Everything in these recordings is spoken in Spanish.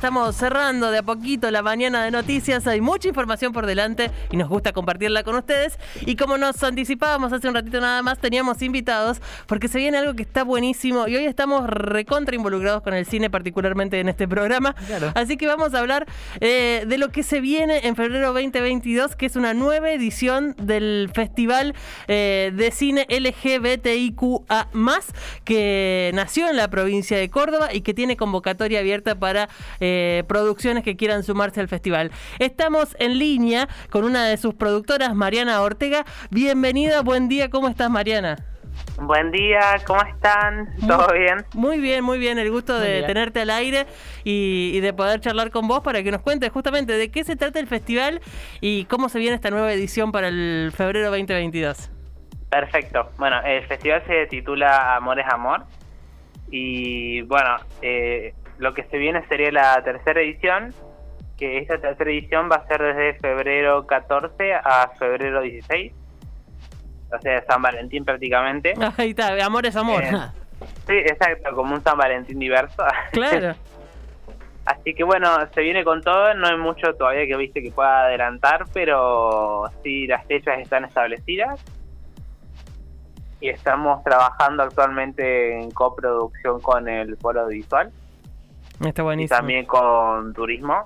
Estamos cerrando de a poquito la mañana de noticias. Hay mucha información por delante y nos gusta compartirla con ustedes. Y como nos anticipábamos hace un ratito nada más, teníamos invitados porque se viene algo que está buenísimo y hoy estamos recontra involucrados con el cine, particularmente en este programa. Así que vamos a hablar eh, de lo que se viene en febrero 2022, que es una nueva edición del Festival eh, de Cine LGBTIQA, que nació en la provincia de Córdoba y que tiene convocatoria abierta para. Eh, eh, producciones que quieran sumarse al festival. Estamos en línea con una de sus productoras, Mariana Ortega. Bienvenida, buen día, ¿cómo estás Mariana? Buen día, ¿cómo están? ¿Todo bien? Muy bien, muy bien. El gusto de tenerte al aire y, de poder charlar con vos para que nos cuentes justamente de qué se trata el festival y cómo se viene esta nueva edición para el febrero 2022. Perfecto. Bueno, el festival se titula Amor es Amor. Y bueno, eh, lo que se viene sería la tercera edición, que esta tercera edición va a ser desde febrero 14 a febrero 16. O sea, San Valentín prácticamente. Ahí está, amor es amor. Eh, sí, exacto, como un San Valentín diverso. Claro. Así que bueno, se viene con todo, no hay mucho todavía que viste que pueda adelantar, pero sí las fechas están establecidas. Y estamos trabajando actualmente en coproducción con el Foro Visual. Está buenísimo. Y también con turismo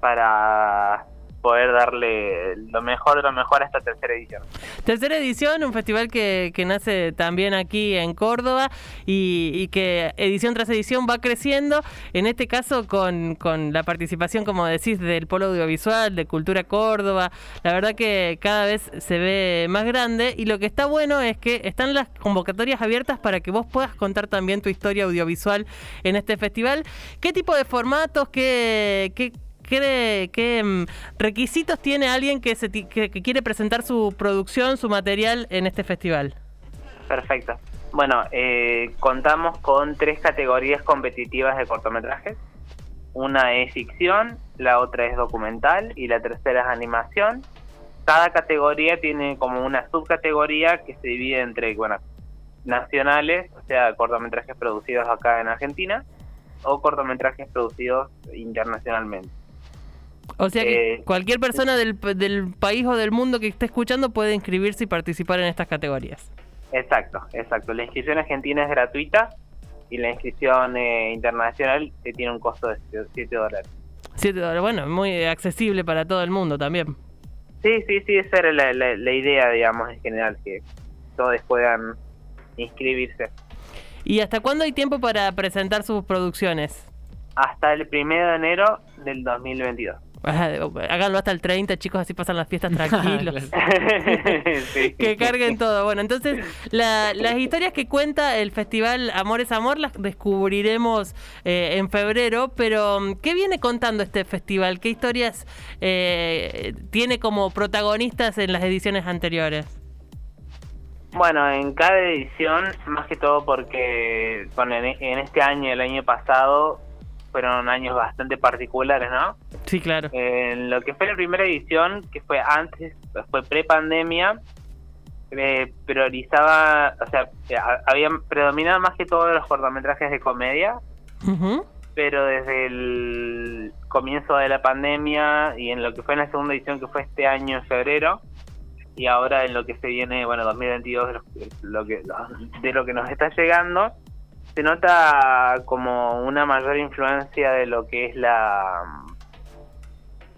para poder darle lo mejor de lo mejor a esta tercera edición. Tercera edición, un festival que, que nace también aquí en Córdoba y, que edición tras edición va creciendo, en este caso con, con, la participación, como decís, del Polo Audiovisual, de Cultura Córdoba, la verdad que cada vez se ve más grande y lo que está bueno es que están las convocatorias abiertas para que vos puedas contar también tu historia audiovisual en este festival. ¿Qué tipo de formatos, qué, qué ¿Qué, mm, requisitos tiene alguien que, se, que, quiere presentar su producción, su material en este festival? Perfecto. Bueno, eh, contamos con tres categorías competitivas de cortometrajes. Una es ficción, la otra es documental y la tercera es animación. Cada categoría tiene como una subcategoría que se divide entre, bueno, nacionales, o sea, cortometrajes producidos acá en Argentina, o cortometrajes producidos internacionalmente. O sea que eh, cualquier persona del, del país o del mundo que esté escuchando puede inscribirse y participar en estas categorías. Exacto, exacto. La inscripción argentina es gratuita y la inscripción eh, internacional eh, tiene un costo de 7 dólares. 7 dólares, bueno, muy accesible para todo el mundo también. Sí, sí, sí, esa era la, la idea, digamos, en general, que todos puedan inscribirse. ¿Y hasta cuándo hay tiempo para presentar sus producciones? Hasta el primero de enero del 2022. Háganlo hasta el 30, chicos, así pasan las fiestas tranquilos. Que carguen todo. Bueno, entonces, las historias que cuenta el festival Amor es Amor las descubriremos eh, en febrero, pero ¿qué viene contando este festival? ¿Qué historias eh, tiene como protagonistas en las ediciones anteriores? Bueno, en cada edición, más que todo porque en este año, el año pasado, fueron años bastante particulares, ¿no? Sí, claro. En lo que fue la primera edición, que fue antes, fue pre-pandemia, eh, priorizaba, o sea, eh, habían predominado más que todos los cortometrajes de comedia, pero desde el comienzo de la pandemia y en lo que fue en la segunda edición, que fue este año en febrero, y ahora en lo que se viene, bueno, 2022, lo que, de lo que nos está llegando, se nota como una mayor influencia de lo que es la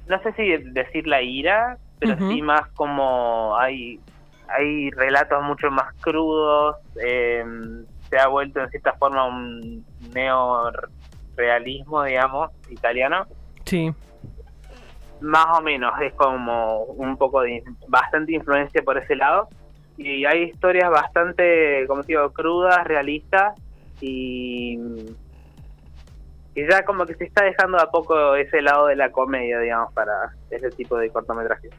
no sé si decir la ira pero sí más como hay hay relatos mucho más crudos eh, se ha vuelto en cierta forma un neorealismo digamos italiano. Sí. Más o menos es como un poco de bastante influencia por ese lado. Y hay historias bastante como digo crudas realistas y, y ya como que se está dejando a poco ese lado de la comedia, digamos, para ese tipo de cortometrajes.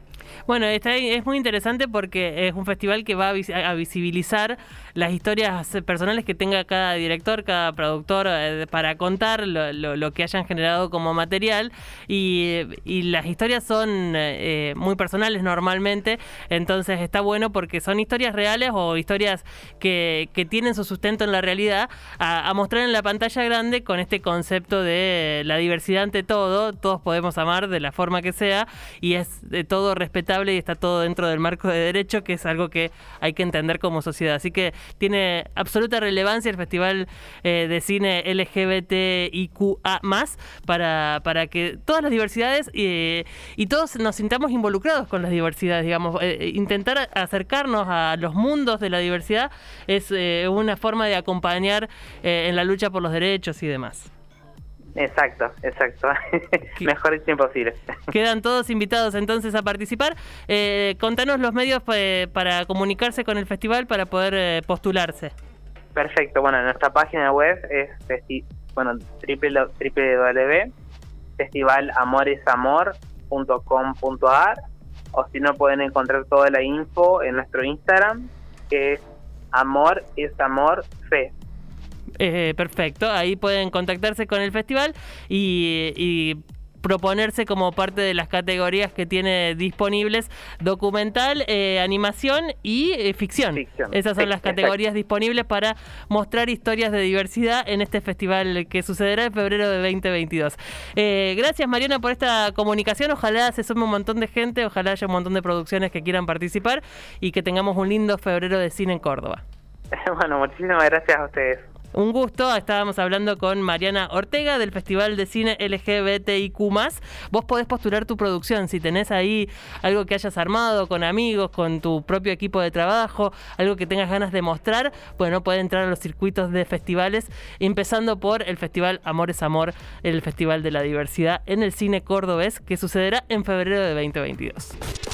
Bueno, está, es muy interesante porque es un festival que va a, visibilizar las historias personales que tenga cada director, cada productor eh, para contar lo, que hayan generado como material. Y, las historias son eh, muy personales normalmente, entonces está bueno porque son historias reales o historias que, tienen su sustento en la realidad a, mostrar en la pantalla grande con este concepto de la diversidad ante todo, todos podemos amar de la forma que sea y es de todo respetable y está todo dentro del marco de derecho, que es algo que hay que entender como sociedad. Así que tiene absoluta relevancia el Festival eh, de Cine LGBTIQA para, para que todas las diversidades eh, y todos nos sintamos involucrados con las diversidades, digamos, eh, intentar acercarnos a los mundos de la diversidad es una forma de acompañar en la lucha por los derechos y demás. Exacto, exacto. Mejor es imposible. Quedan todos invitados entonces a participar. Eh, contanos los medios eh, para comunicarse con el festival para poder eh, postularse. Perfecto, bueno, nuestra página web es bueno, www.festivalamoresamor.com.ar o si no pueden encontrar toda la info en nuestro Instagram que es amor es amor fe eh, perfecto, ahí pueden contactarse con el festival y, proponerse como parte de las categorías que tiene disponibles documental, eh, animación y eh, ficción. Esas son las categorías disponibles para mostrar historias de diversidad en este festival que sucederá en febrero de 2022. gracias Mariana por esta comunicación, ojalá se sume un montón de gente, ojalá haya un montón de producciones que quieran participar y que tengamos un lindo febrero de cine en Córdoba. bueno, muchísimas gracias a ustedes. Un gusto, estábamos hablando con Mariana Ortega del Festival de Cine LGBTIQ. Vos podés postular tu producción si tenés ahí algo que hayas armado con amigos, con tu propio equipo de trabajo, algo que tengas ganas de mostrar. Bueno, puede entrar a los circuitos de festivales, empezando por el Festival Amor es Amor, el Festival de la Diversidad en el Cine Cordobés, que sucederá en febrero de 2022.